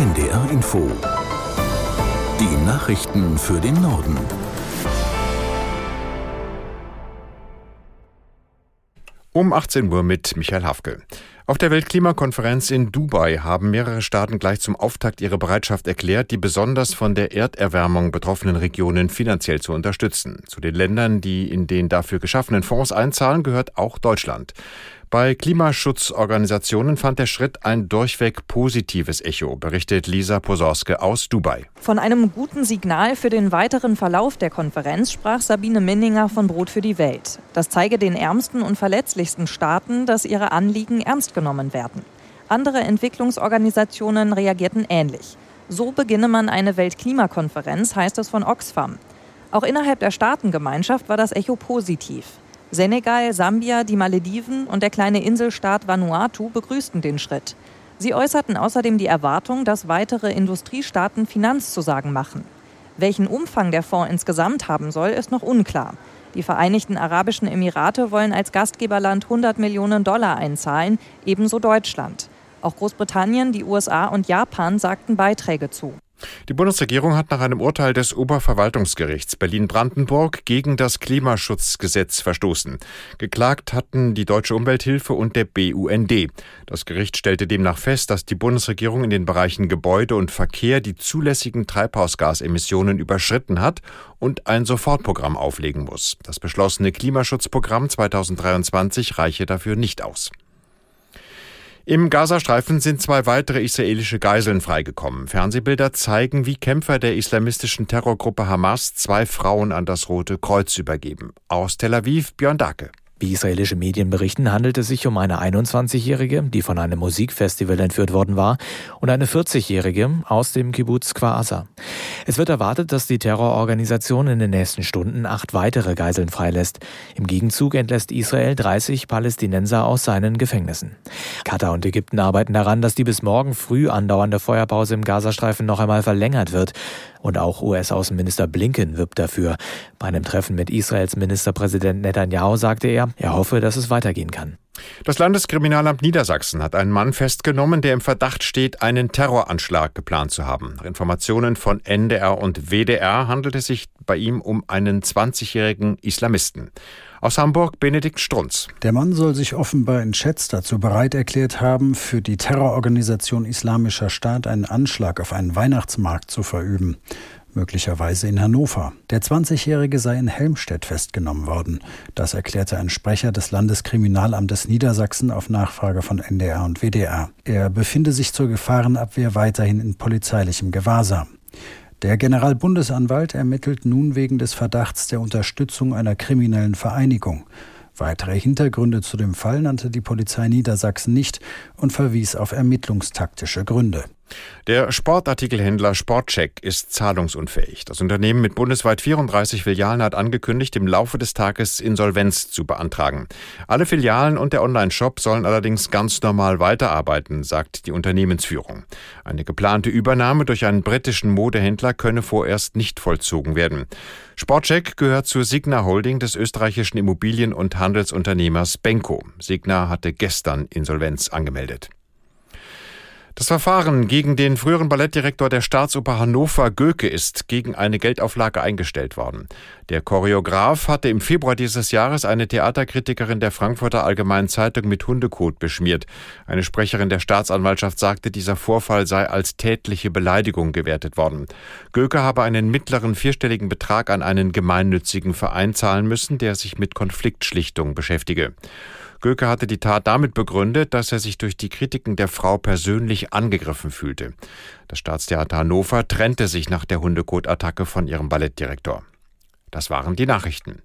NDR Info. Die Nachrichten für den Norden. Um 18 Uhr mit Michael Hafke. Auf der Weltklimakonferenz in Dubai haben mehrere Staaten gleich zum Auftakt ihre Bereitschaft erklärt, die besonders von der Erderwärmung betroffenen Regionen finanziell zu unterstützen. Zu den Ländern, die in den dafür geschaffenen Fonds einzahlen, gehört auch Deutschland. Bei Klimaschutzorganisationen fand der Schritt ein durchweg positives Echo, berichtet Lisa Posorske aus Dubai. Von einem guten Signal für den weiteren Verlauf der Konferenz sprach Sabine Minninger von Brot für die Welt. Das zeige den ärmsten und verletzlichsten Staaten, dass ihre Anliegen ernst genommen werden. Andere Entwicklungsorganisationen reagierten ähnlich. So beginne man eine Weltklimakonferenz, heißt es von Oxfam. Auch innerhalb der Staatengemeinschaft war das Echo positiv. Senegal, Sambia, die Malediven und der kleine Inselstaat Vanuatu begrüßten den Schritt. Sie äußerten außerdem die Erwartung, dass weitere Industriestaaten Finanzzusagen machen. Welchen Umfang der Fonds insgesamt haben soll, ist noch unklar. Die Vereinigten Arabischen Emirate wollen als Gastgeberland 100 Millionen Dollar einzahlen, ebenso Deutschland. Auch Großbritannien, die USA und Japan sagten Beiträge zu. Die Bundesregierung hat nach einem Urteil des Oberverwaltungsgerichts Berlin-Brandenburg gegen das Klimaschutzgesetz verstoßen. Geklagt hatten die Deutsche Umwelthilfe und der BUND. Das Gericht stellte demnach fest, dass die Bundesregierung in den Bereichen Gebäude und Verkehr die zulässigen Treibhausgasemissionen überschritten hat und ein Sofortprogramm auflegen muss. Das beschlossene Klimaschutzprogramm 2023 reiche dafür nicht aus. Im Gazastreifen sind zwei weitere israelische Geiseln freigekommen. Fernsehbilder zeigen, wie Kämpfer der islamistischen Terrorgruppe Hamas zwei Frauen an das Rote Kreuz übergeben. Aus Tel Aviv Björn Dake. Wie israelische Medien berichten, handelt es sich um eine 21-Jährige, die von einem Musikfestival entführt worden war, und eine 40-Jährige aus dem Kibbutz Kwasa. Es wird erwartet, dass die Terrororganisation in den nächsten Stunden acht weitere Geiseln freilässt. Im Gegenzug entlässt Israel 30 Palästinenser aus seinen Gefängnissen. Katar und Ägypten arbeiten daran, dass die bis morgen früh andauernde Feuerpause im Gazastreifen noch einmal verlängert wird. Und auch US-Außenminister Blinken wirbt dafür. Bei einem Treffen mit Israels Ministerpräsident Netanyahu sagte er, er hoffe, dass es weitergehen kann. Das Landeskriminalamt Niedersachsen hat einen Mann festgenommen, der im Verdacht steht, einen Terroranschlag geplant zu haben. Nach Informationen von NDR und WDR handelt es sich bei ihm um einen 20-jährigen Islamisten. Aus Hamburg Benedikt Strunz. Der Mann soll sich offenbar in Chats dazu bereit erklärt haben, für die Terrororganisation Islamischer Staat einen Anschlag auf einen Weihnachtsmarkt zu verüben möglicherweise in Hannover. Der 20-Jährige sei in Helmstedt festgenommen worden. Das erklärte ein Sprecher des Landeskriminalamtes Niedersachsen auf Nachfrage von NDR und WDR. Er befinde sich zur Gefahrenabwehr weiterhin in polizeilichem Gewahrsam. Der Generalbundesanwalt ermittelt nun wegen des Verdachts der Unterstützung einer kriminellen Vereinigung. Weitere Hintergründe zu dem Fall nannte die Polizei Niedersachsen nicht und verwies auf ermittlungstaktische Gründe. Der Sportartikelhändler Sportcheck ist zahlungsunfähig. Das Unternehmen mit bundesweit 34 Filialen hat angekündigt, im Laufe des Tages Insolvenz zu beantragen. Alle Filialen und der Onlineshop sollen allerdings ganz normal weiterarbeiten, sagt die Unternehmensführung. Eine geplante Übernahme durch einen britischen Modehändler könne vorerst nicht vollzogen werden. Sportcheck gehört zur Signa Holding des österreichischen Immobilien- und Handelsunternehmers Benko. Signa hatte gestern Insolvenz angemeldet. Das Verfahren gegen den früheren Ballettdirektor der Staatsoper Hannover Göke ist gegen eine Geldauflage eingestellt worden. Der Choreograf hatte im Februar dieses Jahres eine Theaterkritikerin der Frankfurter Allgemeinen Zeitung mit Hundekot beschmiert. Eine Sprecherin der Staatsanwaltschaft sagte, dieser Vorfall sei als tätliche Beleidigung gewertet worden. Göke habe einen mittleren vierstelligen Betrag an einen gemeinnützigen Verein zahlen müssen, der sich mit Konfliktschlichtung beschäftige. Göke hatte die Tat damit begründet, dass er sich durch die Kritiken der Frau persönlich angegriffen fühlte. Das Staatstheater Hannover trennte sich nach der Hundekot-Attacke von ihrem Ballettdirektor. Das waren die Nachrichten.